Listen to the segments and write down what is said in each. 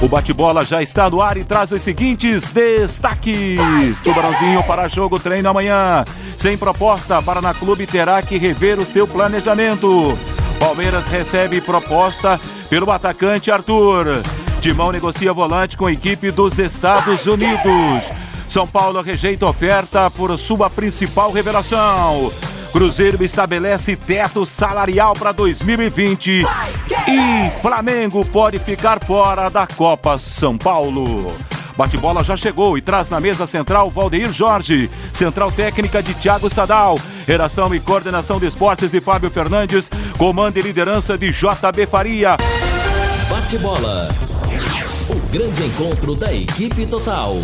O bate-bola já está no ar e traz os seguintes destaques. Tubarãozinho para jogo treino amanhã. Sem proposta, Paraná Clube terá que rever o seu planejamento. Palmeiras recebe proposta pelo atacante Arthur. Timão negocia volante com a equipe dos Estados Unidos. São Paulo rejeita oferta por sua principal revelação. Cruzeiro estabelece teto salarial para 2020 e Flamengo pode ficar fora da Copa São Paulo. Bate-bola já chegou e traz na mesa central Valdeir Jorge, central técnica de Thiago Sadal, redação e coordenação de esportes de Fábio Fernandes, comando e liderança de JB Faria. Bate-bola. O grande encontro da equipe total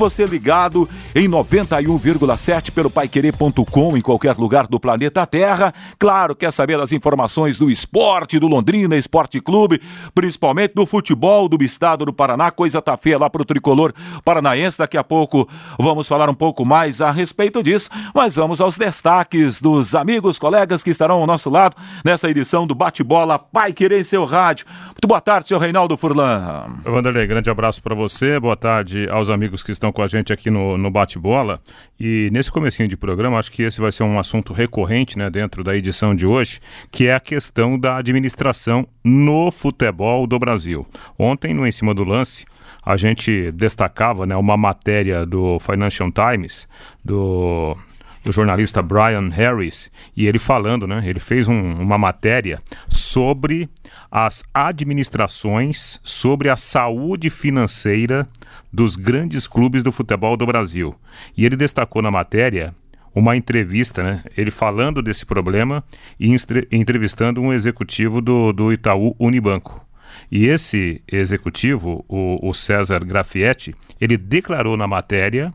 você ligado em 91,7 pelo paiquerê.com em qualquer lugar do planeta Terra. Claro, quer saber das informações do esporte, do Londrina Esporte Clube, principalmente do futebol do estado do Paraná. Coisa tá feia lá pro tricolor paranaense. Daqui a pouco vamos falar um pouco mais a respeito disso, mas vamos aos destaques dos amigos, colegas que estarão ao nosso lado nessa edição do Bate-Bola Pai Querer em seu rádio. Muito boa tarde, seu Reinaldo Furlan. Vanderlei, grande abraço para você. Boa tarde aos amigos que estão com a gente aqui no, no Bate-Bola. E nesse comecinho de programa, acho que esse vai ser um assunto recorrente né, dentro da edição de hoje, que é a questão da administração no futebol do Brasil. Ontem, no Em Cima do Lance, a gente destacava né, uma matéria do Financial Times, do do jornalista Brian Harris, e ele falando, né? Ele fez um, uma matéria sobre as administrações, sobre a saúde financeira dos grandes clubes do futebol do Brasil. E ele destacou na matéria uma entrevista, né? Ele falando desse problema e entrevistando um executivo do, do Itaú Unibanco. E esse executivo, o, o César Grafietti, ele declarou na matéria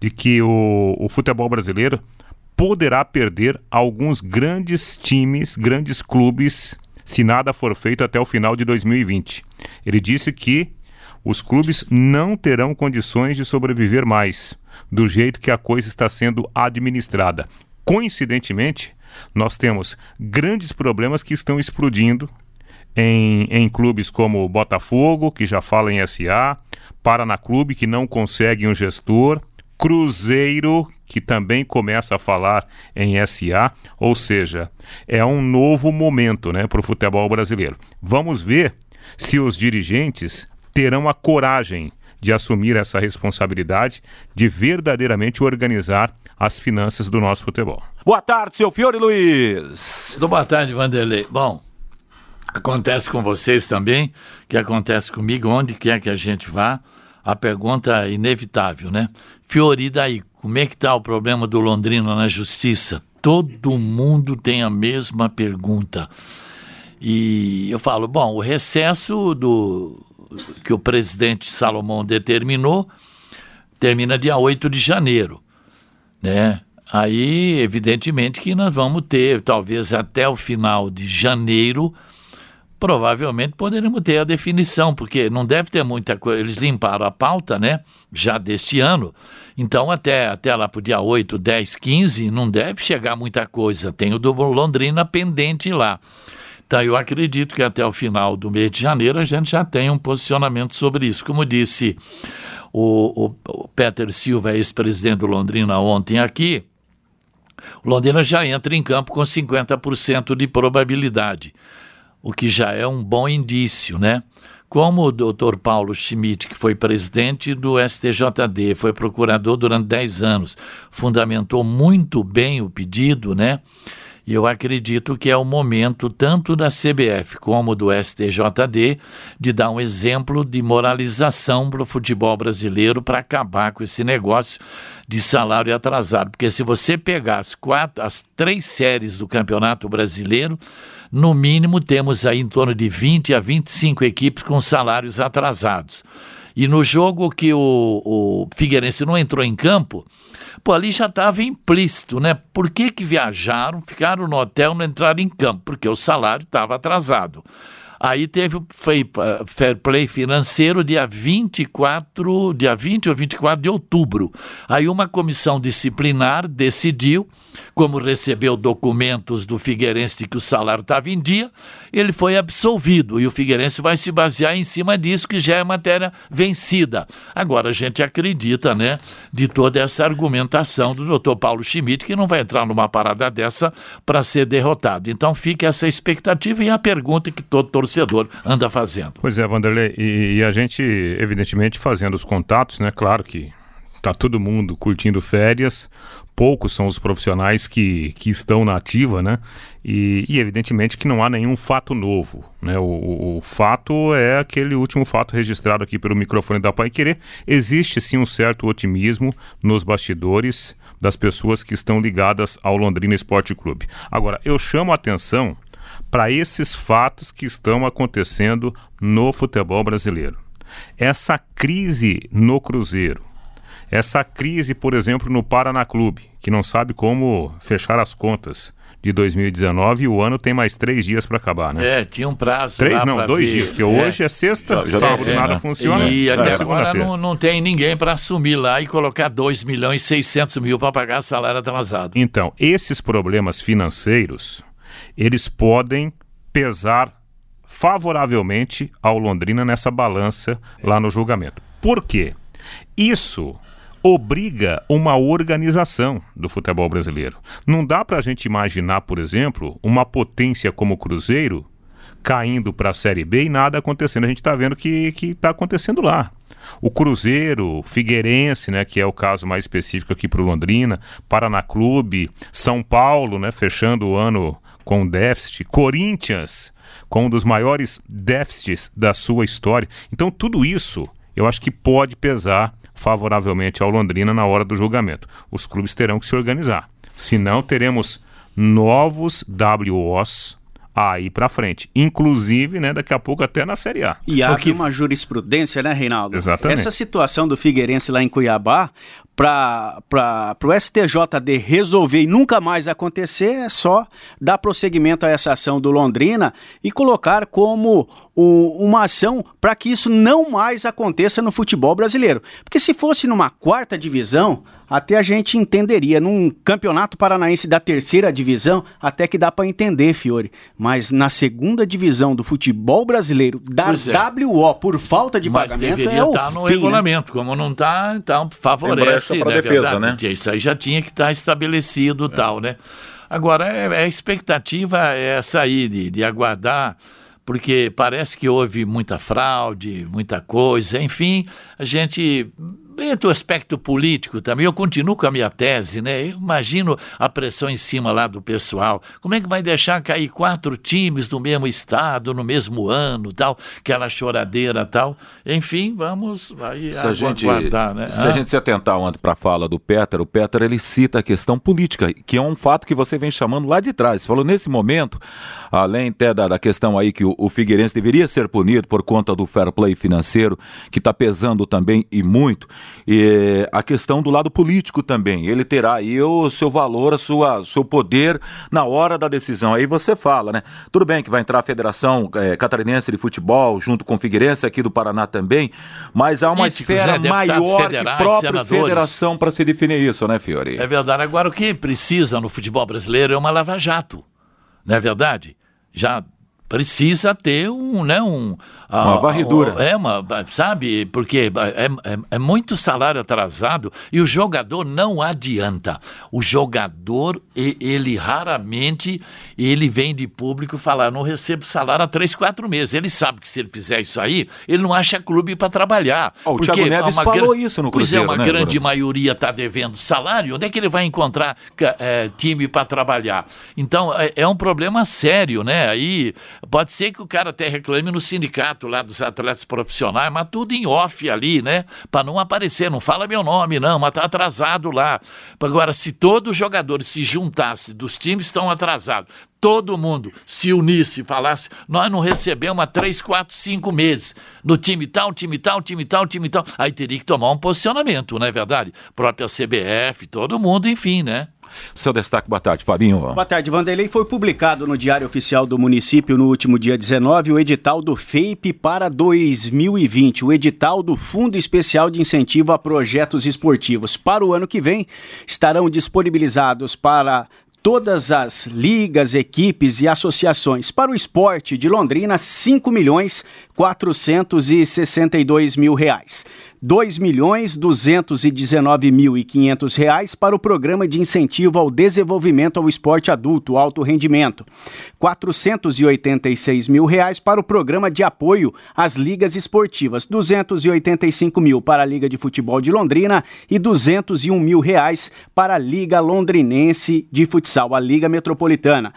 de que o, o futebol brasileiro poderá perder alguns grandes times, grandes clubes, se nada for feito até o final de 2020. Ele disse que os clubes não terão condições de sobreviver mais, do jeito que a coisa está sendo administrada. Coincidentemente, nós temos grandes problemas que estão explodindo em, em clubes como Botafogo, que já fala em SA, Paraná Clube, que não consegue um gestor, Cruzeiro, que também começa a falar em SA, ou seja, é um novo momento né, para o futebol brasileiro. Vamos ver se os dirigentes terão a coragem de assumir essa responsabilidade de verdadeiramente organizar as finanças do nosso futebol. Boa tarde, seu Fiore Luiz. Boa tarde, Vanderlei. Bom, acontece com vocês também, que acontece comigo, onde quer que a gente vá, a pergunta é inevitável, né? Fiori, daí, como é que está o problema do Londrina na justiça? Todo mundo tem a mesma pergunta. E eu falo, bom, o recesso do que o presidente Salomão determinou termina dia 8 de janeiro, né? Aí, evidentemente que nós vamos ter, talvez até o final de janeiro, provavelmente poderemos ter a definição, porque não deve ter muita coisa. Eles limparam a pauta, né? Já deste ano. Então, até, até lá para o dia 8, 10, 15, não deve chegar muita coisa. Tem o do Londrina pendente lá. Então, eu acredito que até o final do mês de janeiro a gente já tem um posicionamento sobre isso. Como disse o, o, o Peter Silva, ex-presidente do Londrina, ontem aqui, Londrina já entra em campo com 50% de probabilidade o que já é um bom indício, né? Como o doutor Paulo Schmidt, que foi presidente do STJD, foi procurador durante 10 anos, fundamentou muito bem o pedido, né? E eu acredito que é o momento, tanto da CBF como do STJD, de dar um exemplo de moralização para o futebol brasileiro para acabar com esse negócio de salário atrasado. Porque se você pegar as, quatro, as três séries do Campeonato Brasileiro, no mínimo temos aí em torno de 20 a 25 equipes com salários atrasados. E no jogo que o, o Figueirense não entrou em campo, pô, ali já estava implícito, né? Por que, que viajaram, ficaram no hotel, não entraram em campo? Porque o salário estava atrasado. Aí teve o fair play financeiro dia 24, dia 20 ou 24 de outubro. Aí uma comissão disciplinar decidiu, como recebeu documentos do Figueirense de que o salário estava em dia, ele foi absolvido e o Figueirense vai se basear em cima disso que já é matéria vencida. Agora a gente acredita, né, de toda essa argumentação do Dr. Paulo Schmidt que não vai entrar numa parada dessa para ser derrotado. Então fica essa expectativa e a pergunta que todo anda fazendo. Pois é, Vanderlei, e, e a gente, evidentemente, fazendo os contatos, né? Claro que tá todo mundo curtindo férias, poucos são os profissionais que, que estão na ativa, né? E, e evidentemente que não há nenhum fato novo, né? O, o, o, fato é aquele último fato registrado aqui pelo microfone da Pai Querer. Existe sim um certo otimismo nos bastidores das pessoas que estão ligadas ao Londrina Esporte Clube. Agora, eu chamo a atenção para esses fatos que estão acontecendo no futebol brasileiro. Essa crise no Cruzeiro, essa crise, por exemplo, no Paraná Clube, que não sabe como fechar as contas de 2019 e o ano tem mais três dias para acabar, né? É, tinha um prazo. Três não, dois ver. dias, porque é. hoje é sexta, já, sábado é, nada é, funciona. E até agora não, não tem ninguém para assumir lá e colocar 2 milhões e 600 mil para pagar salário atrasado. Então, esses problemas financeiros, eles podem pesar favoravelmente ao Londrina nessa balança lá no julgamento. Por quê? Isso obriga uma organização do futebol brasileiro. Não dá para a gente imaginar, por exemplo, uma potência como o Cruzeiro caindo para a Série B e nada acontecendo. A gente está vendo que está acontecendo lá. O Cruzeiro, Figueirense, né, que é o caso mais específico aqui para o Londrina, Paraná Clube, São Paulo, né, fechando o ano com déficit, Corinthians, com um dos maiores déficits da sua história. Então, tudo isso eu acho que pode pesar favoravelmente ao Londrina na hora do julgamento. Os clubes terão que se organizar. Senão, teremos novos WOs aí para frente. Inclusive, né, daqui a pouco até na Série A. E há Porque... uma jurisprudência, né, Reinaldo? Exatamente. Essa situação do Figueirense lá em Cuiabá, para o STJD resolver e nunca mais acontecer, é só dar prosseguimento a essa ação do Londrina e colocar como um, uma ação para que isso não mais aconteça no futebol brasileiro. Porque se fosse numa quarta divisão, até a gente entenderia. Num campeonato paranaense da terceira divisão, até que dá para entender, Fiore. Mas na segunda divisão do futebol brasileiro, da é. WO, por falta de Mas pagamento, deveria é o estar tá no fim, né? regulamento. Né? Como não está, então favorece. Para né, defesa, né? Isso aí já tinha que estar tá estabelecido é. tal, né? Agora, é, é, a expectativa é essa aí, de, de aguardar porque parece que houve muita fraude, muita coisa, enfim, a gente do aspecto político também, eu continuo com a minha tese, né? Eu imagino a pressão em cima lá do pessoal. Como é que vai deixar cair quatro times do mesmo estado, no mesmo ano, tal, aquela choradeira tal. Enfim, vamos aí se a gente, né? Se ah. a gente se atentar ontem para a fala do Peter, o Peter ele cita a questão política, que é um fato que você vem chamando lá de trás. Falou nesse momento, além até da, da questão aí que o, o Figueirense deveria ser punido por conta do fair play financeiro, que está pesando também e muito. E a questão do lado político também. Ele terá aí o seu valor, a sua, seu poder na hora da decisão. Aí você fala, né? Tudo bem que vai entrar a Federação é, Catarinense de Futebol, junto com o Figueirense aqui do Paraná também, mas há uma esfera maior que própria senadores. federação para se definir isso, né, Fiore? É verdade. Agora, o que precisa no futebol brasileiro é uma lava-jato, não é verdade? Já precisa ter um, né, um, uma varredura. É uma, sabe, porque é, é, é, muito salário atrasado e o jogador não adianta. O jogador, ele raramente, ele vem de público falar, não recebo salário há três, quatro meses. Ele sabe que se ele fizer isso aí, ele não acha clube para trabalhar. Oh, o Thiago Neves falou isso no Cruzeiro, Pois é, uma né, grande maioria está devendo salário, onde é que ele vai encontrar é, time para trabalhar? Então, é, é um problema sério, né? Aí pode ser que o cara até reclame no sindicato contrato lá dos atletas profissionais, mas tudo em off ali, né? Para não aparecer, não fala meu nome, não, mas tá atrasado lá. Agora, se todos os jogadores se juntassem dos times estão atrasados, todo mundo se unisse e falasse, nós não recebemos há três, quatro, cinco meses no time tal, time tal, time tal, time tal, aí teria que tomar um posicionamento, não é verdade? Própria CBF, todo mundo, enfim, né? Seu destaque, boa tarde, Fabinho. Boa tarde, Vanderlei. Foi publicado no Diário Oficial do Município no último dia 19 o edital do FEIP para 2020, o edital do Fundo Especial de Incentivo a Projetos Esportivos. Para o ano que vem, estarão disponibilizados para todas as ligas, equipes e associações para o esporte de Londrina, 5 milhões 462 mil reais. 2 milhões 219 mil e 500 reais para o programa de incentivo ao desenvolvimento ao esporte adulto, alto rendimento. 486 mil reais para o programa de apoio às ligas esportivas. 285 mil para a Liga de Futebol de Londrina e 201 mil reais para a Liga Londrinense de Futsal, a Liga Metropolitana.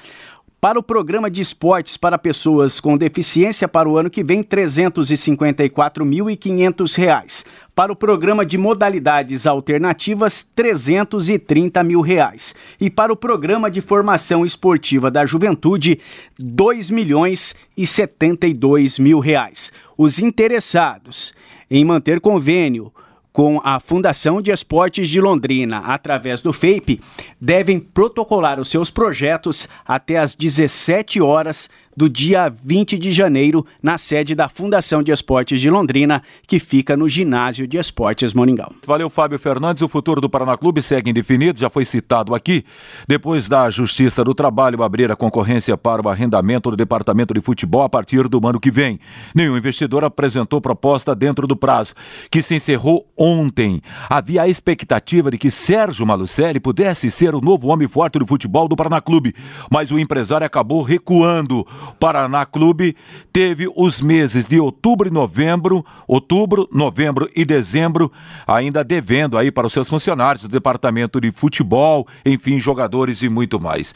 Para o programa de esportes para pessoas com deficiência para o ano que vem, R$ 354.500. Para o programa de modalidades alternativas, 330 mil reais. E para o programa de formação esportiva da juventude, R$ 2 milhões e 72 mil. Reais. Os interessados em manter convênio com a Fundação de Esportes de Londrina, através do FEIP, devem protocolar os seus projetos até às 17 horas do dia 20 de janeiro, na sede da Fundação de Esportes de Londrina, que fica no Ginásio de Esportes Moringão. Valeu, Fábio Fernandes. O futuro do Paraná Clube segue indefinido, já foi citado aqui. Depois da Justiça do Trabalho abrir a concorrência para o arrendamento do Departamento de Futebol a partir do ano que vem. Nenhum investidor apresentou proposta dentro do prazo, que se encerrou ontem. Havia a expectativa de que Sérgio Malucelli pudesse ser o novo homem forte do futebol do Paraná Clube, mas o empresário acabou recuando. Paraná Clube teve os meses de outubro e novembro, outubro, novembro e dezembro, ainda devendo aí para os seus funcionários do departamento de futebol, enfim, jogadores e muito mais.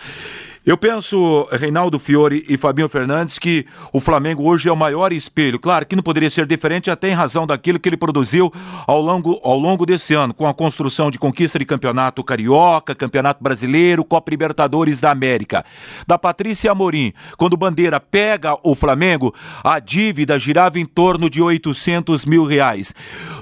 Eu penso, Reinaldo Fiore e Fabinho Fernandes, que o Flamengo hoje é o maior espelho. Claro que não poderia ser diferente, até em razão daquilo que ele produziu ao longo, ao longo desse ano, com a construção de conquista de campeonato carioca, campeonato brasileiro, Copa Libertadores da América. Da Patrícia Amorim, quando Bandeira pega o Flamengo, a dívida girava em torno de 800 mil reais.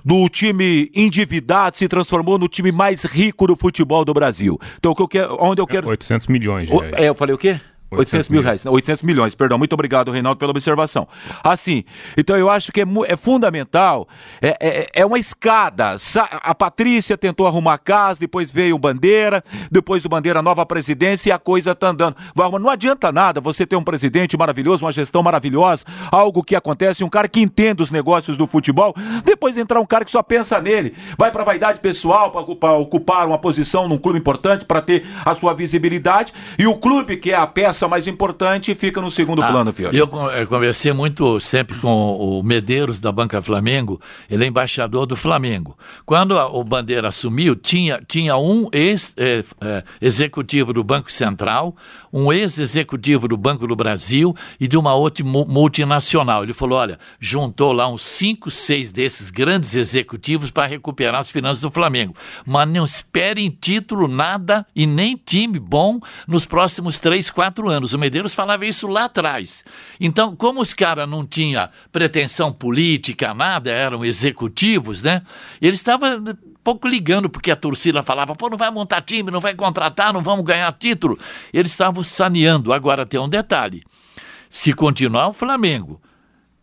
Do time endividado se transformou no time mais rico do futebol do Brasil. Então, onde eu quero. 800 milhões de reais. É, eu falei o quê? 800 mil reais, 800 milhões, perdão. Muito obrigado, Reinaldo, pela observação. Assim, então eu acho que é, é fundamental, é, é, é, uma escada. A Patrícia tentou arrumar a casa, depois veio o Bandeira, depois do Bandeira, nova presidência e a coisa tá andando. Não adianta nada você ter um presidente maravilhoso, uma gestão maravilhosa, algo que acontece, um cara que entende os negócios do futebol, depois entrar um cara que só pensa nele, vai para vaidade pessoal, para ocupar uma posição num clube importante, para ter a sua visibilidade, e o clube que é a peça peça mais importante fica no segundo ah, plano, Fiore. Eu conversei muito sempre com o Medeiros da Banca Flamengo, ele é embaixador do Flamengo. Quando o Bandeira assumiu, tinha, tinha um ex-executivo é, é, do Banco Central, um ex-executivo do Banco do Brasil e de uma outra multinacional. Ele falou: olha, juntou lá uns cinco, seis desses grandes executivos para recuperar as finanças do Flamengo. Mas não esperem título, nada e nem time bom nos próximos três, quatro anos. O Medeiros falava isso lá atrás. Então, como os caras não tinham pretensão política, nada, eram executivos, né? Ele estava pouco ligando, porque a torcida falava, pô, não vai montar time, não vai contratar, não vamos ganhar título. Eles estavam saneando. Agora tem um detalhe: se continuar o Flamengo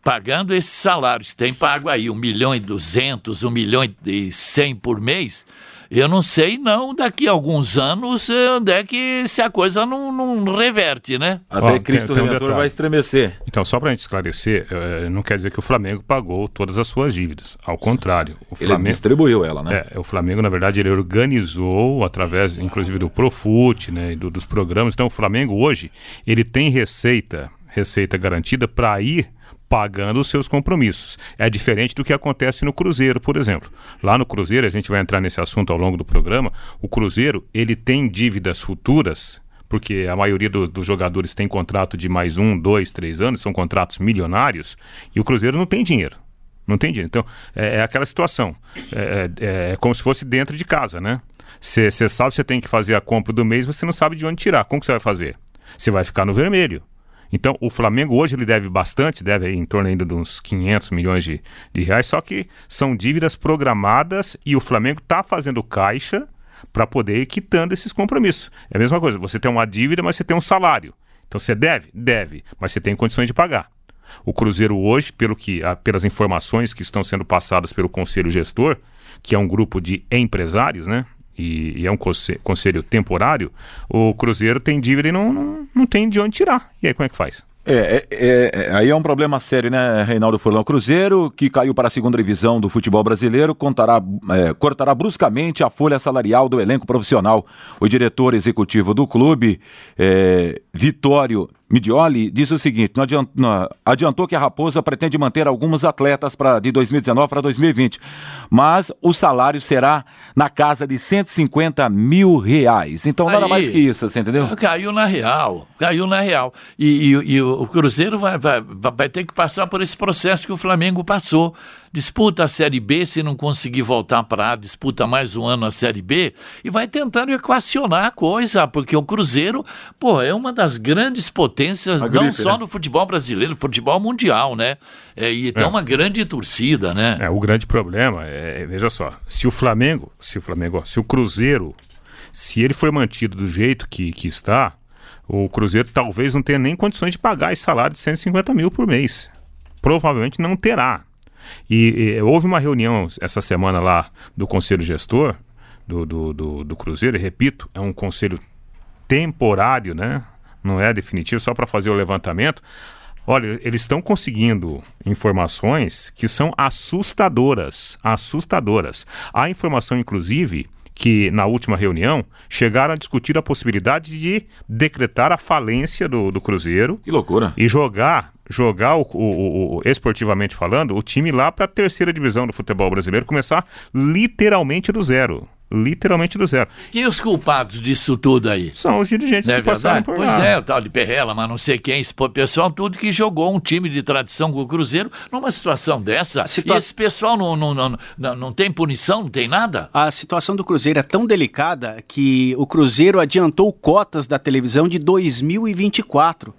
pagando esses salários, tem pago aí um milhão e duzentos, um milhão e cem por mês, eu não sei, não, daqui a alguns anos, eh, onde é que se a coisa não, não reverte, né? Até oh, Cristo tem, Redentor um vai estremecer. Então, só para a gente esclarecer, eh, não quer dizer que o Flamengo pagou todas as suas dívidas. Ao contrário. O Flamengo, ele distribuiu ela, né? É, o Flamengo, na verdade, ele organizou, através, inclusive, do Profut, né, e do, dos programas. Então, o Flamengo, hoje, ele tem receita, receita garantida para ir pagando os seus compromissos. É diferente do que acontece no Cruzeiro, por exemplo. Lá no Cruzeiro, a gente vai entrar nesse assunto ao longo do programa, o Cruzeiro, ele tem dívidas futuras porque a maioria do, dos jogadores tem contrato de mais um, dois, três anos, são contratos milionários, e o Cruzeiro não tem dinheiro. Não tem dinheiro. Então, é, é aquela situação. É, é, é, como se fosse dentro de casa, né? Você sabe que você tem que fazer a compra do mês, mas você não sabe de onde tirar. Como que você vai fazer? Você vai ficar no vermelho. Então, o Flamengo hoje ele deve bastante, deve em torno ainda de uns 500 milhões de, de reais, só que são dívidas programadas e o Flamengo está fazendo caixa para poder ir quitando esses compromissos. É a mesma coisa, você tem uma dívida, mas você tem um salário. Então você deve? Deve, mas você tem condições de pagar. O Cruzeiro hoje, pelo que, pelas informações que estão sendo passadas pelo Conselho Gestor, que é um grupo de empresários, né? E, e é um conselho temporário, o Cruzeiro tem dívida e não, não, não tem de onde tirar. E aí como é que faz? É, é, é, aí é um problema sério, né, Reinaldo Furlão? Cruzeiro, que caiu para a segunda divisão do futebol brasileiro, contará, é, cortará bruscamente a folha salarial do elenco profissional. O diretor executivo do clube, é, Vitório Midioli disse o seguinte: não adiantou, não, adiantou, que a Raposa pretende manter alguns atletas pra, de 2019 para 2020, mas o salário será na casa de 150 mil reais. Então Aí, nada mais que isso, você entendeu? Caiu na real, caiu na real. E, e, e o Cruzeiro vai, vai, vai ter que passar por esse processo que o Flamengo passou disputa a Série B, se não conseguir voltar para A, disputa mais um ano a Série B e vai tentando equacionar a coisa, porque o Cruzeiro, pô, é uma das grandes potências, não gripe, só né? no futebol brasileiro, futebol mundial, né? É, e tem é. uma grande torcida, né? É, o grande problema é, veja só, se o Flamengo, se o Flamengo, se o Cruzeiro, se ele for mantido do jeito que, que está, o Cruzeiro talvez não tenha nem condições de pagar esse salário de 150 mil por mês. Provavelmente não terá. E, e, houve uma reunião essa semana lá do Conselho Gestor do, do, do, do Cruzeiro, e repito, é um conselho temporário, né? Não é definitivo, só para fazer o levantamento. Olha, eles estão conseguindo informações que são assustadoras, assustadoras. Há informação, inclusive, que na última reunião chegaram a discutir a possibilidade de decretar a falência do, do Cruzeiro. Que loucura. E jogar jogar o, o, o, esportivamente falando, o time lá para a terceira divisão do futebol brasileiro começar literalmente do zero. Literalmente do zero. Quem os culpados disso tudo aí? São os dirigentes não é que passaram por pois lá. Pois é, o tal de Perrela, mas não sei quem, esse pessoal tudo que jogou um time de tradição com o Cruzeiro numa situação dessa. Situa... E esse pessoal não, não, não, não, não tem punição, não tem nada? A situação do Cruzeiro é tão delicada que o Cruzeiro adiantou cotas da televisão de 2024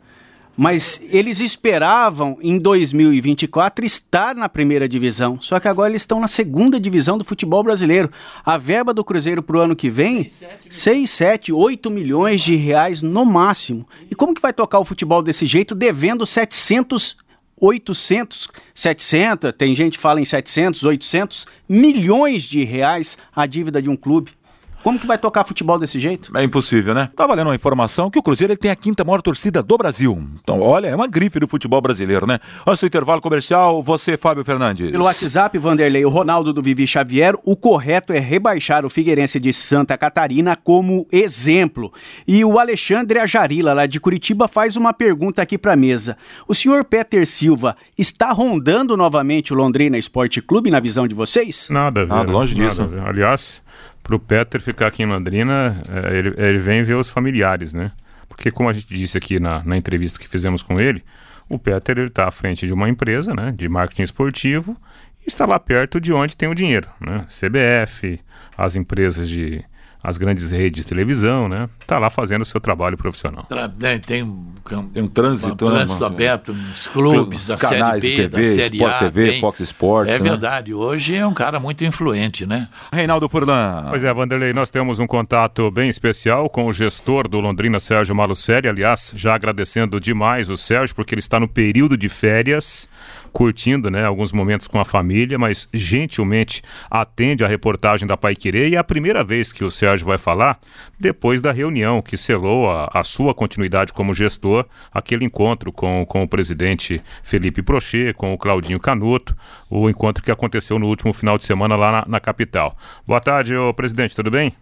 mas eles esperavam em 2024 estar na primeira divisão. Só que agora eles estão na segunda divisão do futebol brasileiro. A verba do Cruzeiro para o ano que vem, 6, 7, 8 milhões de reais no máximo. E como que vai tocar o futebol desse jeito devendo 700 800, 700, tem gente que fala em 700, 800 milhões de reais a dívida de um clube. Como que vai tocar futebol desse jeito? É impossível, né? Tá valendo uma informação que o Cruzeiro ele tem a quinta maior torcida do Brasil. Então, olha, é uma grife do futebol brasileiro, né? Antes do intervalo comercial, você, Fábio Fernandes. Pelo WhatsApp, Vanderlei, o Ronaldo do Vivi Xavier, o correto é rebaixar o Figueirense de Santa Catarina como exemplo. E o Alexandre Ajarila, lá de Curitiba, faz uma pergunta aqui pra mesa. O senhor Peter Silva está rondando novamente o Londrina Esporte Clube na visão de vocês? Nada, velho. Nada, longe nada, disso. Aliás, para o Peter ficar aqui em Londrina, é, ele, ele vem ver os familiares, né? Porque como a gente disse aqui na, na entrevista que fizemos com ele, o Peter está à frente de uma empresa né, de marketing esportivo e está lá perto de onde tem o dinheiro. Né? CBF, as empresas de, as grandes redes de televisão, né? Tá lá fazendo o seu trabalho profissional. Né, tem, um, tem um trânsito, um trânsito né, aberto nos clubes, da canais série B, de TV, da série Sport A, TV, tem, Fox Sports. É né? verdade, hoje é um cara muito influente, né? Reinaldo Furlan. Pois é, Vanderlei, nós temos um contato bem especial com o gestor do Londrina, Sérgio Malucelli, aliás, já agradecendo demais o Sérgio, porque ele está no período de férias curtindo né, alguns momentos com a família, mas gentilmente atende a reportagem da Pai Querer e é a primeira vez que o Sérgio vai falar depois da reunião que selou a, a sua continuidade como gestor, aquele encontro com, com o presidente Felipe Prochê, com o Claudinho Canuto, o encontro que aconteceu no último final de semana lá na, na capital. Boa tarde, ô presidente, tudo bem?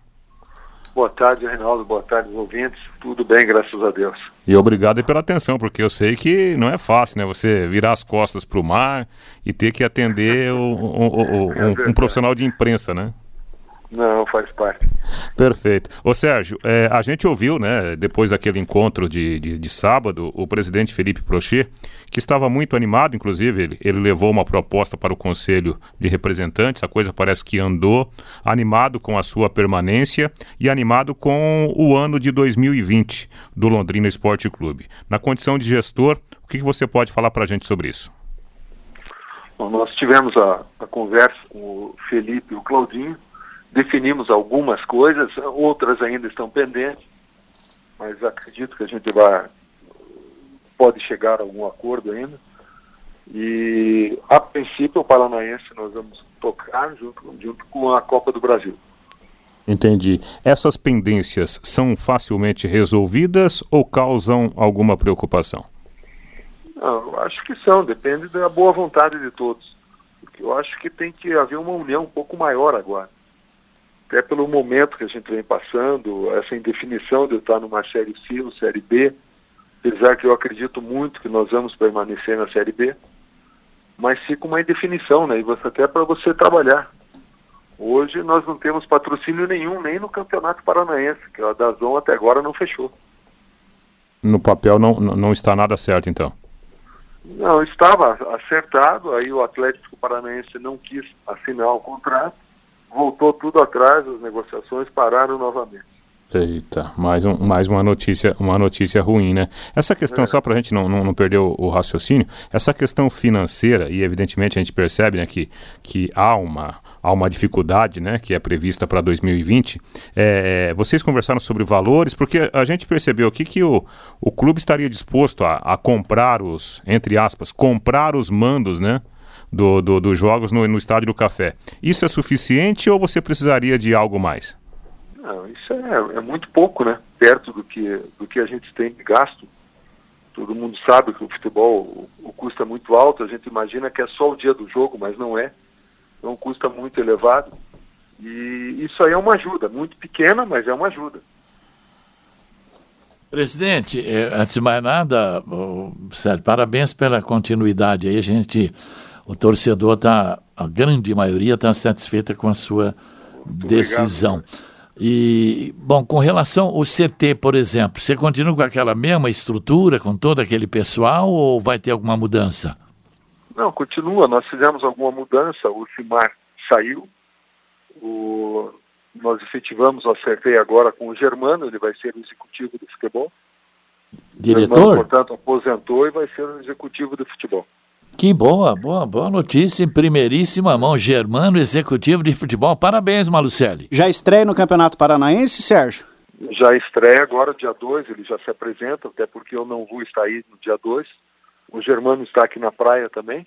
Boa tarde, Reinaldo. Boa tarde, ouvintes. Tudo bem, graças a Deus. E obrigado pela atenção, porque eu sei que não é fácil, né? Você virar as costas para o mar e ter que atender o, o, o, um, um, profissional de imprensa, né? Não, faz parte. Perfeito. Ô Sérgio, é, a gente ouviu, né, depois daquele encontro de, de, de, sábado, o presidente Felipe Prochet, que estava muito animado, inclusive, ele, ele levou uma proposta para o Conselho de Representantes, a coisa parece que andou, animado com a sua permanência e animado com o ano de 2020 do Londrina Esporte Clube. Na condição de gestor, o que, que você pode falar para a gente sobre isso? Bom, nós tivemos a, a conversa com o Felipe e o Claudinho, definimos algumas coisas, outras ainda estão pendentes, mas acredito que a gente vai pode chegar a algum acordo ainda. E a princípio o Paranaense nós vamos tocar junto, junto com a Copa do Brasil. Entendi. Essas pendências são facilmente resolvidas ou causam alguma preocupação? Não, acho que são, depende da boa vontade de todos. Porque eu acho que tem que haver uma união um pouco maior agora até pelo momento que a gente vem passando, essa indefinição de estar numa Série C ou Série B, apesar que eu acredito muito que nós vamos permanecer na Série B, mas fica uma indefinição, né? E você, até para você trabalhar. Hoje nós não temos patrocínio nenhum, nem no Campeonato Paranaense, que a Dazon até agora não fechou. No papel não, não está nada certo, então? Não, estava acertado, aí o Atlético Paranaense não quis assinar o contrato, voltou tudo atrás, as negociações pararam novamente. Eita, mais, um, mais uma notícia uma notícia ruim, né? Essa questão, é. só para a gente não, não, não, perder o, o, raciocínio, essa questão financeira, e evidentemente a gente percebe né, que, que há, uma, há uma dificuldade né, que é prevista para 2020. É, vocês conversaram sobre valores, porque a gente percebeu aqui que o, o clube estaria disposto a, a comprar os, entre aspas, comprar os mandos, né? Do, do, dos jogos no, no Estádio do Café. Isso é suficiente ou você precisaria de algo mais? Não, isso é, é muito pouco, né? Perto do que, do que a gente tem de gasto. Todo mundo sabe que o futebol o, o custo é muito alto, a gente imagina que é só o dia do jogo, mas não é. Então custa muito elevado. E isso aí é uma ajuda, muito pequena, mas é uma ajuda. Presidente, eh, antes de mais nada, Sérgio, parabéns pela continuidade aí. A gente o torcedor está, a grande maioria está satisfeita com a sua Muito decisão. Obrigado. E, bom, com relação ao CT, por exemplo, você continua com aquela mesma estrutura, com todo aquele pessoal, ou vai ter alguma mudança? Não, continua. Nós fizemos alguma mudança. O Simar saiu. O... Nós efetivamos o acertei agora com o Germano, ele vai ser o executivo do futebol. Diretor? Germano, portanto, aposentou e vai ser o executivo do futebol. Que boa, boa, boa notícia em primeiríssima mão. Germano, executivo de futebol. Parabéns, Malucelli. Já estreia no Campeonato Paranaense, Sérgio? Já estreia agora, dia 2, ele já se apresenta, até porque eu não vou estar aí no dia 2. O Germano está aqui na praia também.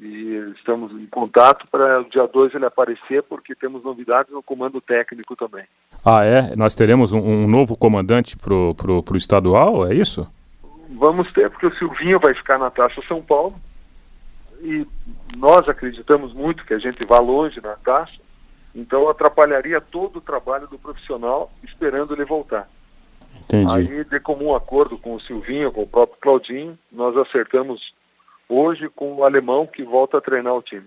E estamos em contato para o dia 2 ele aparecer, porque temos novidades no comando técnico também. Ah, é? Nós teremos um, um novo comandante para o pro, pro estadual, é isso? Vamos ter, porque o Silvinho vai ficar na Taça São Paulo e nós acreditamos muito que a gente vá longe na taxa, então atrapalharia todo o trabalho do profissional esperando ele voltar. Entendi. Aí, de comum acordo com o Silvinho, com o próprio Claudinho, nós acertamos hoje com o alemão que volta a treinar o time.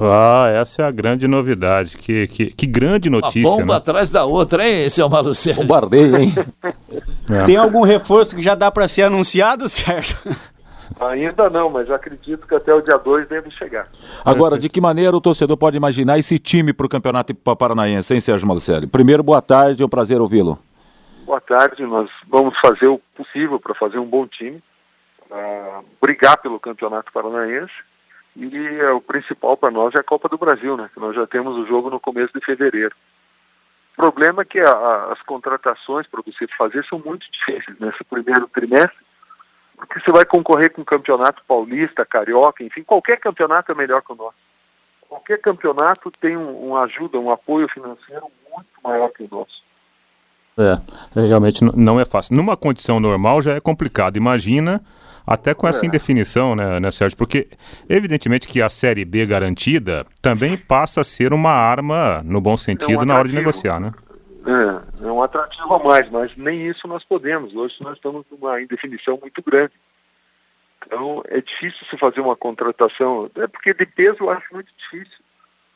Ah, essa é a grande novidade. Que, que, que grande notícia. Uma bomba né? atrás da outra, hein, seu Malucelli? Bombardeio, hein? é. Tem algum reforço que já dá para ser anunciado, Sérgio? Ainda não, mas acredito que até o dia 2 deve chegar. Agora, de que maneira o torcedor pode imaginar esse time para o Campeonato Paranaense, hein, Sérgio Malucelli? Primeiro, boa tarde, é um prazer ouvi-lo. Boa tarde, nós vamos fazer o possível para fazer um bom time, uh, brigar pelo Campeonato Paranaense, e uh, o principal para nós é a Copa do Brasil, né? Que nós já temos o jogo no começo de fevereiro. O problema é que a, a, as contratações para você fazer são muito difíceis nesse primeiro trimestre, porque você vai concorrer com o campeonato paulista, carioca, enfim, qualquer campeonato é melhor que o nosso. Qualquer campeonato tem um, um ajuda, um apoio financeiro muito maior que o nosso. É, é realmente não é fácil. Numa condição normal já é complicado. Imagina até com essa é. indefinição, né, né, Sérgio? Porque, evidentemente, que a Série B garantida também passa a ser uma arma, no bom sentido, é um na hora de negociar, né? É, é um atrativo a mais, mas nem isso nós podemos. Hoje nós estamos numa indefinição muito grande. Então é difícil se fazer uma contratação, é porque de peso eu acho muito difícil.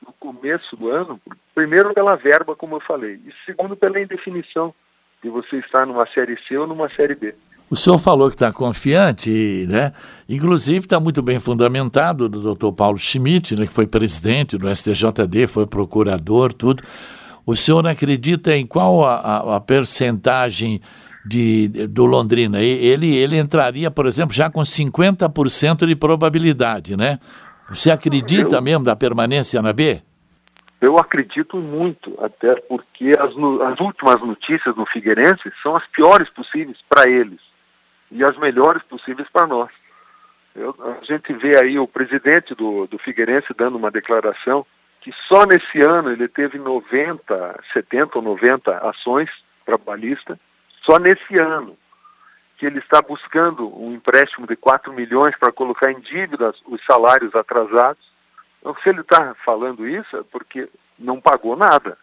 No começo do ano, Primeiro pela verba, como eu falei, e segundo pela indefinição de você estar numa série C ou numa série B. O senhor falou que está confiante, né? Inclusive está muito bem fundamentado do Dr. Paulo Schmidt, né, que foi presidente do STJD, foi procurador, tudo. O senhor acredita em qual a, a, a percentagem de, do Londrina? Ele, ele entraria, por exemplo, já com 50% de probabilidade, né? Você acredita eu, mesmo da permanência na B? Eu acredito muito, até porque as, as últimas notícias no Figueirense são as piores possíveis para eles e as melhores possíveis para nós. Eu, a gente vê aí o presidente do, do Figueirense dando uma declaração que só nesse ano ele teve 90, 70 ou 90 ações trabalhistas, só nesse ano, que ele está buscando um empréstimo de 4 milhões para colocar em dívidas os salários atrasados. Então, se ele está falando isso, é porque não pagou nada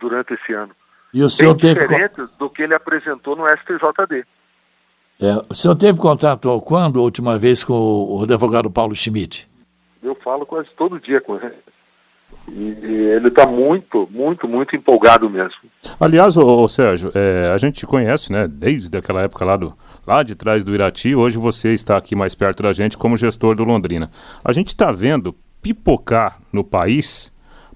durante esse ano. E o senhor Bem teve... diferente do que ele apresentou no STJD. É, o senhor teve contato quando, a última vez, com o advogado Paulo Schmidt? Eu falo quase todo dia com ele. E ele está muito, muito, muito empolgado mesmo. Aliás, ô, ô Sérgio, é, a gente te conhece, né, desde aquela época lá, do, lá de trás do Irati. Hoje você está aqui mais perto da gente como gestor do Londrina. A gente está vendo pipocar no país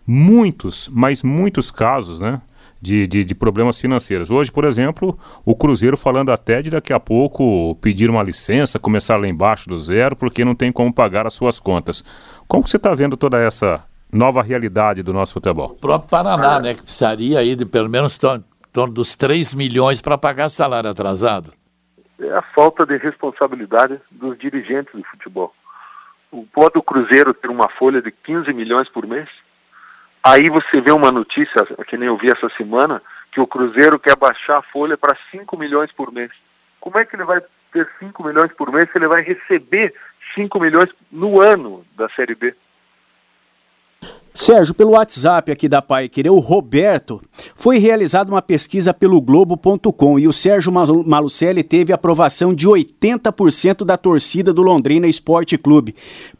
muitos, mas muitos casos, né? de, de, de, problemas financeiros. Hoje, por exemplo, o Cruzeiro falando até de daqui a pouco pedir uma licença, começar lá embaixo do zero, porque não tem como pagar as suas contas. Como você está vendo toda essa nova realidade do nosso futebol? O próprio Paraná, né, que precisaria aí de pelo menos em torno dos 3 milhões para pagar salário atrasado. É a falta de responsabilidade dos dirigentes do futebol. O pode o Cruzeiro ter uma folha de 15 milhões por mês? Aí você vê uma notícia, que nem eu vi essa semana, que o Cruzeiro quer baixar a folha para 5 milhões por mês. Como é que ele vai ter 5 milhões por mês se ele vai receber 5 milhões no ano da Série B? Sérgio, pelo WhatsApp aqui da Pai Querer, o Roberto, foi realizada uma pesquisa pelo Globo.com e o Sérgio Malucelli teve aprovação de 80% da torcida do Londrina Esporte Clube.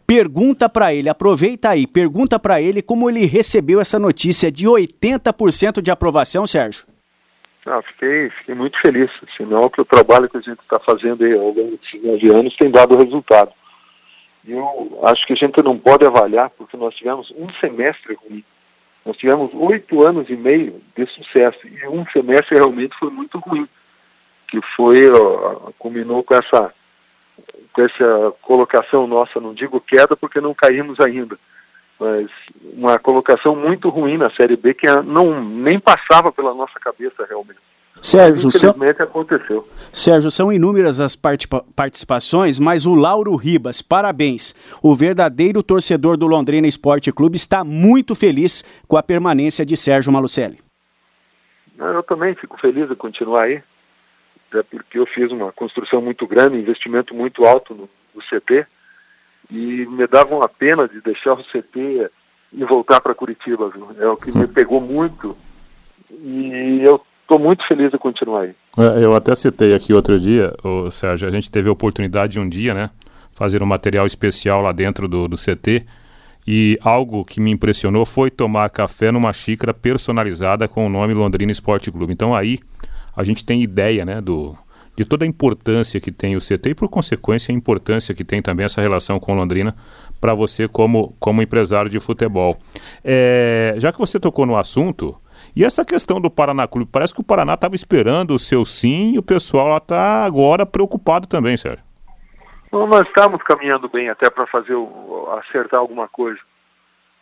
Pergunta para ele, aproveita aí, pergunta para ele como ele recebeu essa notícia de 80% de aprovação, Sérgio. Ah, fiquei, fiquei muito feliz, sinal que o trabalho que a gente está fazendo aí ao longo anos tem dado resultado. Eu acho que a gente não pode avaliar, porque nós tivemos um semestre ruim. Nós tivemos oito anos e meio de sucesso, e um semestre realmente foi muito ruim, que foi, ó, culminou com essa com essa colocação nossa, não digo queda porque não caímos ainda, mas uma colocação muito ruim na Série B que não nem passava pela nossa cabeça realmente. Sérgio, Infelizmente são... aconteceu. Sérgio, são inúmeras as participações, mas o Lauro Ribas, parabéns. O verdadeiro torcedor do Londrina Esporte Clube está muito feliz com a permanência de Sérgio Malucelli. Eu também fico feliz de continuar aí até porque eu fiz uma construção muito grande, investimento muito alto no, no CT, e me dava uma pena de deixar o CT e voltar para Curitiba. Viu? É o que me pegou muito, e eu estou muito feliz de continuar aí. É, eu até citei aqui outro dia, o Sérgio, a gente teve a oportunidade de um dia, né, fazer um material especial lá dentro do, do CT, e algo que me impressionou foi tomar café numa xícara personalizada com o nome Londrina Esporte Clube. Então aí a gente tem ideia né, do, de toda a importância que tem o CT e, por consequência, a importância que tem também essa relação com Londrina para você como, como empresário de futebol. É, já que você tocou no assunto, e essa questão do Paraná Clube, parece que o Paraná estava esperando o seu sim e o pessoal está agora preocupado também, Sérgio. Bom, nós estamos caminhando bem até para fazer acertar alguma coisa.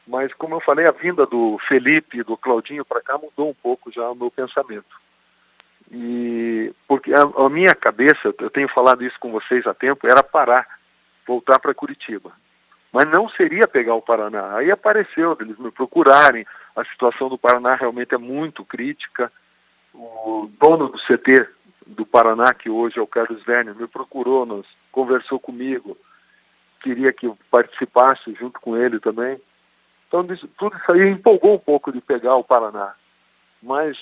Mas, como eu falei, a vinda do Felipe e do Claudinho para cá mudou um pouco já o meu pensamento. E porque a, a, minha cabeça, eu tenho falado isso com vocês há tempo, era parar, voltar para Curitiba. Mas não seria pegar o Paraná. Aí apareceu, eles me procurarem. A situação do Paraná realmente é muito crítica. O dono do CT do Paraná, que hoje é o Carlos Werner, me procurou, nos, conversou comigo, queria que eu participasse junto com ele também. Então, tudo isso aí empolgou um pouco de pegar o Paraná. Mas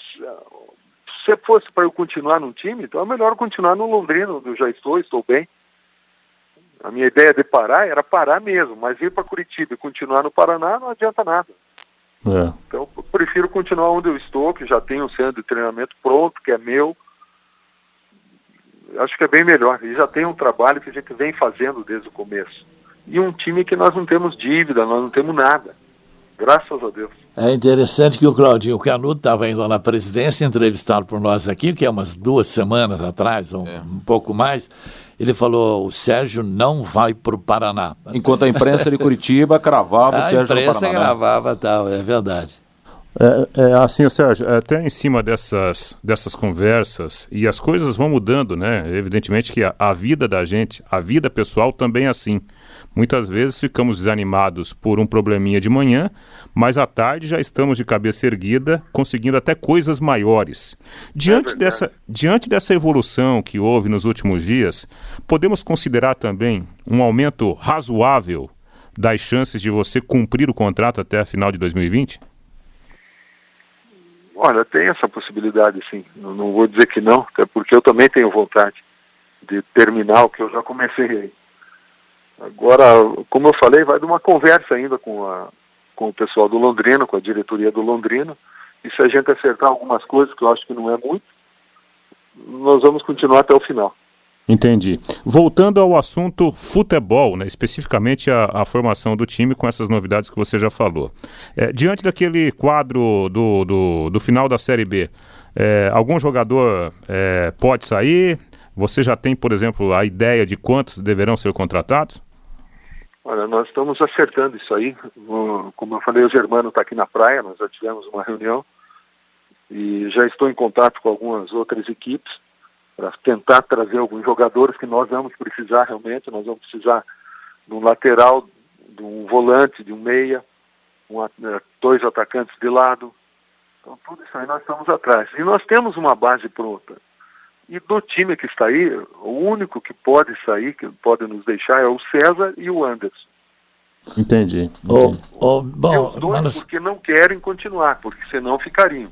se fosse para eu continuar num time, então é melhor continuar no Londrina, onde eu já estou, estou bem. A minha ideia de parar era parar mesmo, mas ir para Curitiba e continuar no Paraná não adianta nada. É. Então, prefiro continuar onde eu estou, que já tenho um centro de treinamento pronto, que é meu. Acho que é bem melhor. E já tem um trabalho que a gente vem fazendo desde o começo. E um time que nós não temos dívida, nós não temos nada. Graças a Deus. É interessante que o Claudinho Canuto estava indo na presidência, entrevistado por nós aqui, que é umas duas semanas atrás, um, é. um pouco mais. Ele falou: o Sérgio não vai para o Paraná. Enquanto a imprensa de Curitiba cravava o Sérgio no Paraná. A imprensa gravava tal, é verdade. É, é, assim, Sérgio, até em cima dessas, dessas conversas, e as coisas vão mudando, né? Evidentemente que a, a vida da gente, a vida pessoal também é assim. Muitas vezes ficamos desanimados por um probleminha de manhã, mas à tarde já estamos de cabeça erguida, conseguindo até coisas maiores. Diante, é dessa, diante dessa evolução que houve nos últimos dias, podemos considerar também um aumento razoável das chances de você cumprir o contrato até a final de 2020? Olha, tem essa possibilidade, sim. Não, não vou dizer que não, até porque eu também tenho vontade de terminar o que eu já comecei aí. Agora, como eu falei, vai de uma conversa ainda com, a, com o pessoal do Londrina, com a diretoria do Londrina, e se a gente acertar algumas coisas, que eu acho que não é muito, nós vamos continuar até o final. Entendi. Voltando ao assunto futebol, né, especificamente a, a, formação do time com essas novidades que você já falou. É, diante daquele quadro do, do, do, final da Série B, é, algum jogador é, pode sair? Você já tem, por exemplo, a ideia de quantos deverão ser contratados? Olha, nós estamos acertando isso aí. Como eu falei, o Germano está aqui na praia, nós já tivemos uma reunião e já estou em contato com algumas outras equipes para tentar trazer alguns jogadores que nós vamos precisar realmente. Nós vamos precisar de um lateral, de um volante, de um meia, um, né, dois atacantes de lado. Então, tudo isso aí nós estamos atrás. E nós temos uma base pronta. E do time que está aí, o único que pode sair, que pode nos deixar, é o César e o Anderson. Entendi. entendi. Oh, oh, bom, os dois mas... porque não querem continuar, porque senão ficariam.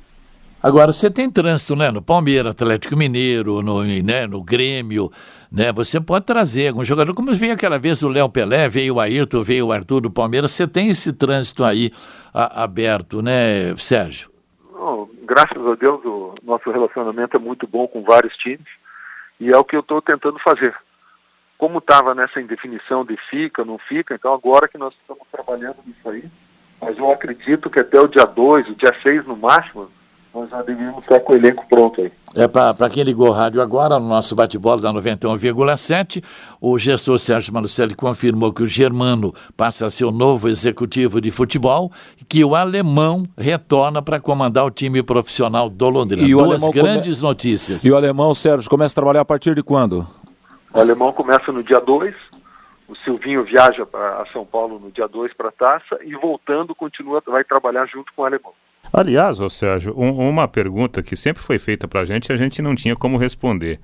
Agora, você tem trânsito, né? No Palmeiras, Atlético Mineiro, no, né, no Grêmio, né? Você pode trazer algum jogador, como veio aquela vez o Léo Pelé, veio o Ayrton, veio o Arthur do Palmeiras, você tem esse trânsito aí a, aberto, né, Sérgio? Graças a Deus, o nosso relacionamento é muito bom com vários times e é o que eu estou tentando fazer. Como estava nessa indefinição de fica, não fica, então agora que nós estamos trabalhando nisso aí, mas eu acredito que até o dia 2, o dia 6 no máximo, nós já devemos estar com o elenco pronto aí. É, para quem ligou o rádio agora, no nosso bate-bola da 91,7, o gestor Sérgio Malucelli confirmou que o Germano passa a ser o novo executivo de futebol e que o alemão retorna para comandar o time profissional do Londrina. E Duas grandes come... notícias. E o alemão, Sérgio, começa a trabalhar a partir de quando? O alemão começa no dia 2, o Silvinho viaja para São Paulo no dia 2 para a taça e voltando continua, vai trabalhar junto com o alemão. Aliás, ô Sérgio, um, uma pergunta que sempre foi feita para a gente e a gente não tinha como responder.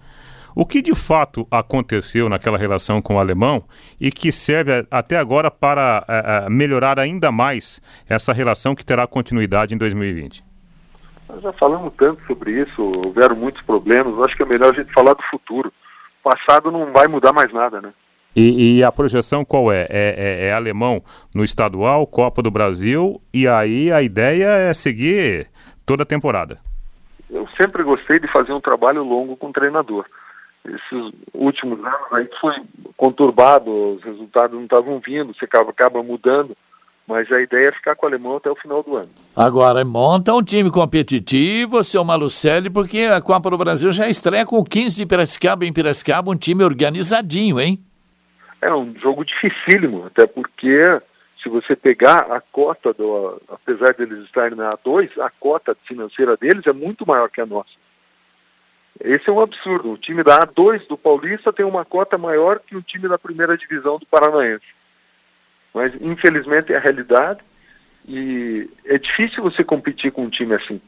O que de fato aconteceu naquela relação com o alemão e que serve até agora para é, melhorar ainda mais essa relação que terá continuidade em 2020? Nós já falamos tanto sobre isso, houveram muitos problemas, acho que é melhor a gente falar do futuro. O passado não vai mudar mais nada, né? E, e, a projeção qual é? É, é? é, alemão no estadual, Copa do Brasil, e aí a ideia é seguir toda a temporada. Eu sempre gostei de fazer um trabalho longo com o treinador. Esses últimos anos aí foi conturbado, os resultados não estavam vindo, você acaba, acaba mudando, mas a ideia é ficar com o alemão até o final do ano. Agora, monta um time competitivo, seu Malucelli, porque a Copa do Brasil já estreia com o 15 de Piracicaba em Piracicaba, um time organizadinho, hein? É um jogo dificílimo, até porque se você pegar a cota, do, apesar deles estarem na A2, a cota financeira deles é muito maior que a nossa. Esse é um absurdo. O time da A2 do Paulista tem uma cota maior que o time da primeira divisão do Paranaense. Mas, infelizmente, é a realidade e é difícil você competir com um time assim.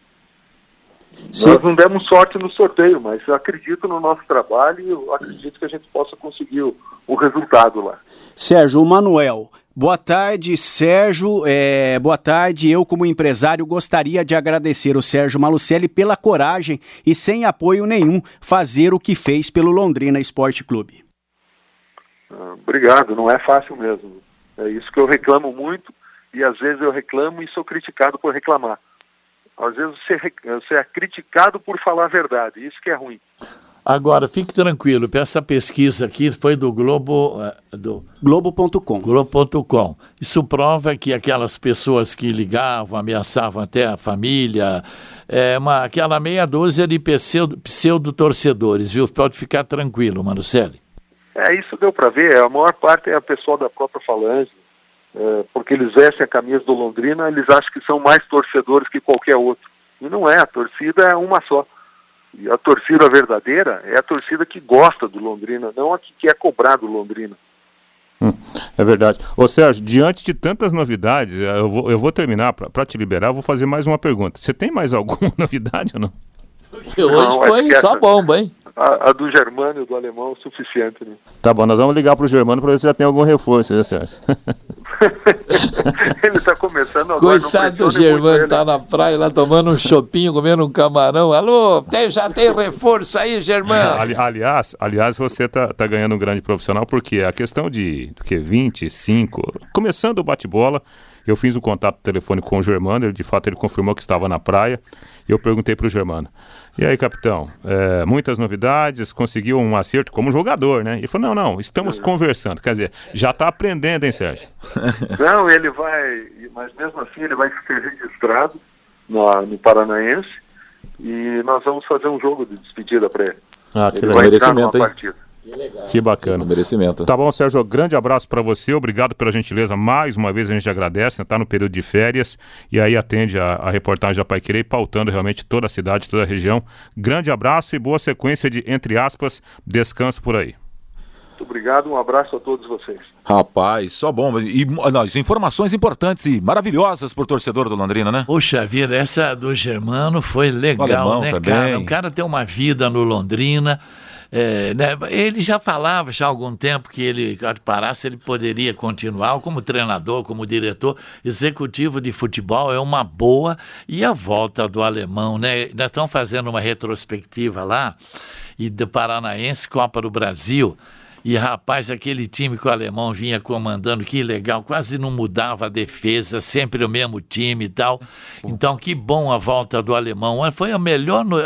Sim. Nós não demos sorte no sorteio, mas eu acredito no nosso trabalho e eu acredito que a gente possa conseguir o, o resultado lá. Sérgio, o Manuel. Boa tarde, Sérgio. É, boa tarde. Eu, como empresário, gostaria de agradecer o Sérgio Malucelli pela coragem e sem apoio nenhum fazer o que fez pelo Londrina Esporte Clube. Ah, obrigado. Não é fácil mesmo. É isso que eu reclamo muito e às vezes eu reclamo e sou criticado por reclamar. Às vezes você, você é criticado por falar a verdade, isso que é ruim. Agora, fique tranquilo, essa pesquisa aqui foi do Globo. Eh, do Globo.com. Globo.com. Isso prova que aquelas pessoas que ligavam, ameaçavam até a família, é uma, aquela meia dúzia de pseudo-torcedores, viu? Pode ficar tranquilo, Manucelli. É, isso deu para ver. A maior parte é a pessoa da própria Falange, porque eles vestem a camisa do Londrina, eles acham que são mais torcedores que qualquer outro. E não é, a torcida é uma só. E a torcida verdadeira é a torcida que gosta do Londrina, não a que quer cobrar do Londrina. Hum, é verdade. Ô Sérgio, diante de tantas novidades, eu vou, eu vou terminar, para te liberar, eu vou fazer mais uma pergunta. Você tem mais alguma novidade ou não? Porque hoje não, foi só essa... bomba, hein? A, a, do Germano e do alemão é o suficiente, né? Tá bom, nós vamos ligar pro Germano para ver se já tem algum reforço, né, Sérgio? ele tá começando agora. Coitado do Germano, tá na praia lá tomando um chopinho, comendo um camarão. Alô, tem, já tem reforço aí, Germano? Ali, aliás, aliás, você tá, tá ganhando um grande profissional, porque a questão de que 25, começando o bate-bola, eu fiz o um contato telefônico com o Germano, ele de fato ele confirmou que estava na praia. E eu perguntei para o Germano: E aí, capitão, é, muitas novidades, conseguiu um acerto como jogador, né? Ele falou: Não, não, estamos conversando. Quer dizer, já está aprendendo, hein, Sérgio? Não, ele vai, mas mesmo assim ele vai ser registrado no, no Paranaense e nós vamos fazer um jogo de despedida para ele. Ah, que ele vai entrar numa hein? partida. Que bacana. merecimento. Tá bom, Sérgio. Grande abraço para você. Obrigado pela gentileza. Mais uma vez a gente agradece. Está né? no período de férias e aí atende a, a reportagem da Pai Querer, pautando realmente toda a cidade, toda a região. Grande abraço e boa sequência de, entre aspas, descanso por aí. Muito obrigado, um abraço a todos vocês. Rapaz, só bom. E nós, informações importantes e maravilhosas para o torcedor do Londrina, né? Puxa vida, essa do Germano foi legal, né, também. cara? O cara tem uma vida no Londrina. É, né, ele já falava já há algum tempo que ele, parasse, ele poderia continuar como treinador, como diretor executivo de futebol. É uma boa. E a volta do alemão, né? Nós estamos fazendo uma retrospectiva lá, e do Paranaense, Copa do Brasil. E rapaz, aquele time que o alemão vinha comandando, que legal, quase não mudava a defesa, sempre o mesmo time e tal. Então, que bom a volta do alemão. Foi a melhor. No...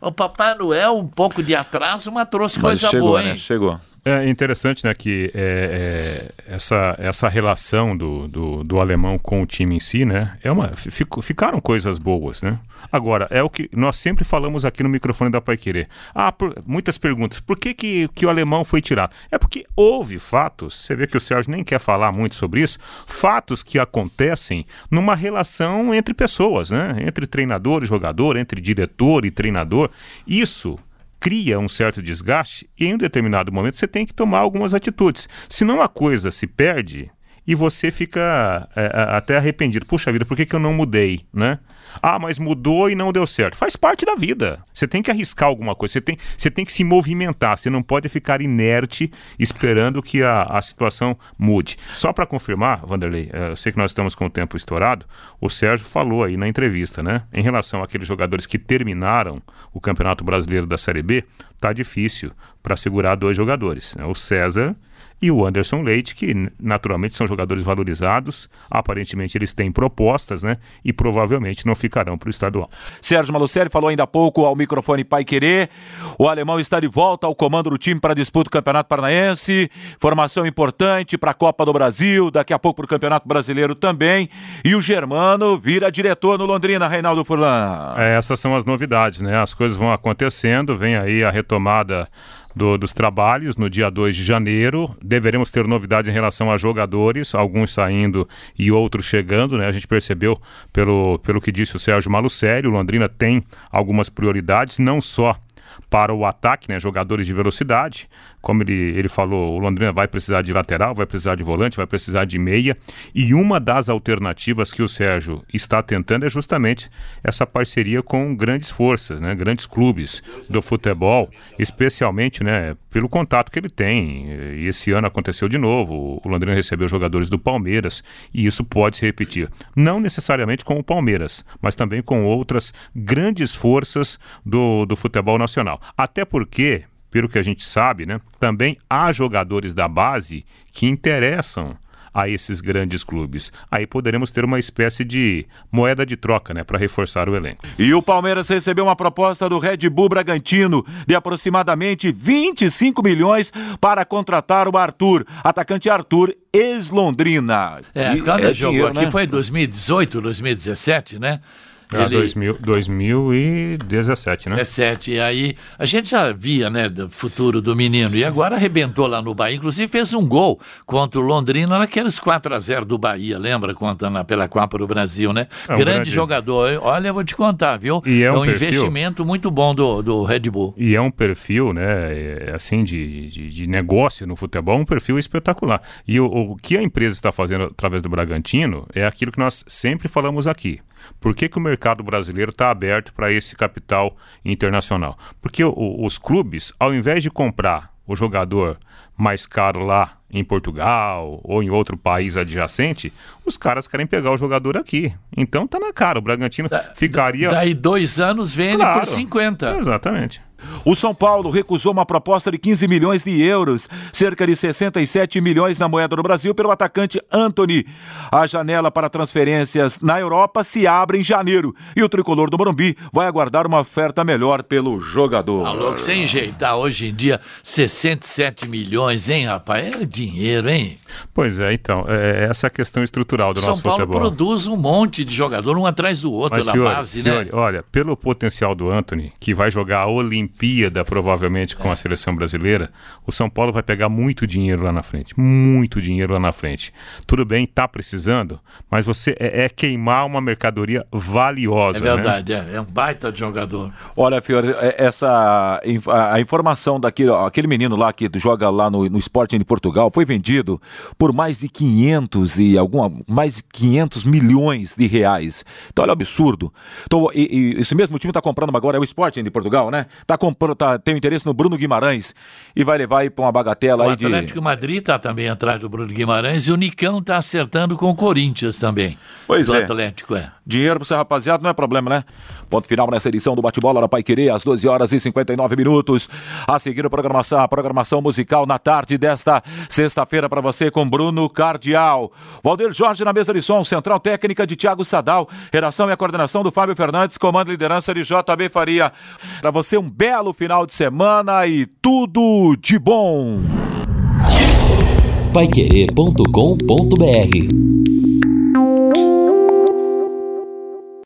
O Papai Noel, um pouco de atraso, mas trouxe mas coisa chegou, boa, né? hein? Chegou. É interessante, né, que é, é, essa, essa relação do, do, do, alemão com o time em si, né, é uma, fico, ficaram coisas boas, né? Agora, é o que nós sempre falamos aqui no microfone da Pai Querer. Ah, por, muitas perguntas. Por que, que, que o alemão foi tirado? É porque houve fatos, você vê que o Sérgio nem quer falar muito sobre isso, fatos que acontecem numa relação entre pessoas, né? Entre treinador e jogador, entre diretor e treinador. Isso cria um certo desgaste e em um determinado momento você tem que tomar algumas atitudes. Senão a coisa se perde e você fica é, até arrependido. Puxa vida, por que, que eu não mudei, né? Ah, mas mudou e não deu certo. Faz parte da vida. Você tem que arriscar alguma coisa, você tem, você tem que se movimentar, você não pode ficar inerte esperando que a, a situação mude. Só para confirmar, Vanderlei, é, eu sei que nós estamos com o tempo estourado, o Sérgio falou aí na entrevista, né? Em relação àqueles jogadores que terminaram o Campeonato Brasileiro da Série B, tá difícil para segurar dois jogadores. Né? O César e o Anderson Leite, que naturalmente são jogadores valorizados, aparentemente eles têm propostas, né? E provavelmente não ficarão para o estadual. Sérgio Malucelli falou ainda há pouco ao microfone Pai Querer. O alemão está de volta ao comando do time para a disputa do Campeonato Paranaense. Formação importante para a Copa do Brasil, daqui a pouco para o Campeonato Brasileiro também. E o Germano vira diretor no Londrina, Reinaldo Furlan. É, essas são as novidades, né? As coisas vão acontecendo, vem aí a retomada do, dos trabalhos no dia 2 de janeiro. Deveremos ter novidades em relação a jogadores, alguns saindo e outros chegando, né? A gente percebeu pelo, pelo que disse o Sérgio Malucelli, o Londrina tem algumas prioridades, não só para o ataque, né, jogadores de velocidade. Como ele, ele falou, o Londrina vai precisar de lateral, vai precisar de volante, vai precisar de meia. E uma das alternativas que o Sérgio está tentando é justamente essa parceria com grandes forças, né, grandes clubes do futebol, especialmente né, pelo contato que ele tem. E esse ano aconteceu de novo. O Londrina recebeu jogadores do Palmeiras e isso pode se repetir. Não necessariamente com o Palmeiras, mas também com outras grandes forças do, do futebol nacional. Até porque, pelo que a gente sabe, né, também há jogadores da base que interessam a esses grandes clubes. Aí poderemos ter uma espécie de moeda de troca, né, para reforçar o elenco. E o Palmeiras recebeu uma proposta do Red Bull Bragantino de aproximadamente 25 milhões para contratar o Arthur, atacante Arthur, ex-Londrina. É, quando é jogou dinheiro, aqui né? foi 2018, 2017, né? Ah, ele... 2000, 2017, né? 17. E aí a gente já via, né, do futuro do menino. E agora arrebentou lá no Bahia. Inclusive fez um gol contra o Londrina naqueles 4 a 0 do Bahia, lembra? Conta na, pela Copa do Brasil, né? É um grande, grande, jogador. Olha, eu vou te contar, viu? E é um, é um perfil... investimento muito bom do, do Red Bull. E é um perfil, né, é, assim, de, de, de negócio no futebol, um perfil espetacular. E o, o que a empresa está fazendo através do Bragantino é aquilo que nós sempre falamos aqui. Por que, que o mercado brasileiro está aberto para esse capital internacional? Porque o, os clubes, ao invés de comprar o jogador mais caro lá em Portugal ou em outro país adjacente, os caras querem pegar o jogador aqui. Então tá na cara, o Bragantino da, ficaria. Daí dois anos vende claro, por 50. Exatamente. O São Paulo recusou uma proposta de 15 milhões de euros, cerca de 67 milhões na moeda do Brasil, pelo atacante Anthony. A janela para transferências na Europa se abre em janeiro e o tricolor do Morumbi vai aguardar uma oferta melhor pelo jogador. Alô, sem enjeitar hoje em dia 67 milhões, hein, rapaz? É dinheiro, hein? Pois é, então, é essa é a questão estrutural do São nosso Paulo futebol. produz um monte de jogador, um atrás do outro Mas, na Fiore, base, Fiore, né? Olha, pelo potencial do Anthony, que vai jogar a Olimpíada provavelmente com a seleção brasileira, o São Paulo vai pegar muito dinheiro lá na frente. Muito dinheiro lá na frente. Tudo bem, tá precisando, mas você é, é queimar uma mercadoria valiosa. É verdade, né? é, é um baita de jogador. Olha, Fiore, é, essa a informação daquele aquele menino lá que joga lá no, no Sporting de Portugal foi vendido por mais de 500 e alguma mais de 500 milhões de reais. Então, olha o absurdo. Então, e, e esse mesmo time está comprando agora é o Sporting de Portugal, né? Tá comprando, tá, tem interesse no Bruno Guimarães e vai levar aí para uma bagatela o aí de. O Atlético Madrid está também atrás do Bruno Guimarães e o Nicão está acertando com o Corinthians também. Pois é. Atlético é. Dinheiro para você, rapaziada, não é problema, né? Ponto final nessa edição do Bate-Bola da Pai Querer, às 12 horas e 59 minutos. A seguir a programação, a programação musical na tarde desta sexta-feira para você com Bruno Cardial. Valdir Jorge na mesa de som, central técnica de Thiago Sadal, redação e a coordenação do Fábio Fernandes, comando e liderança de JB Faria. Para você um belo final de semana e tudo de bom. Paiquerê.com.br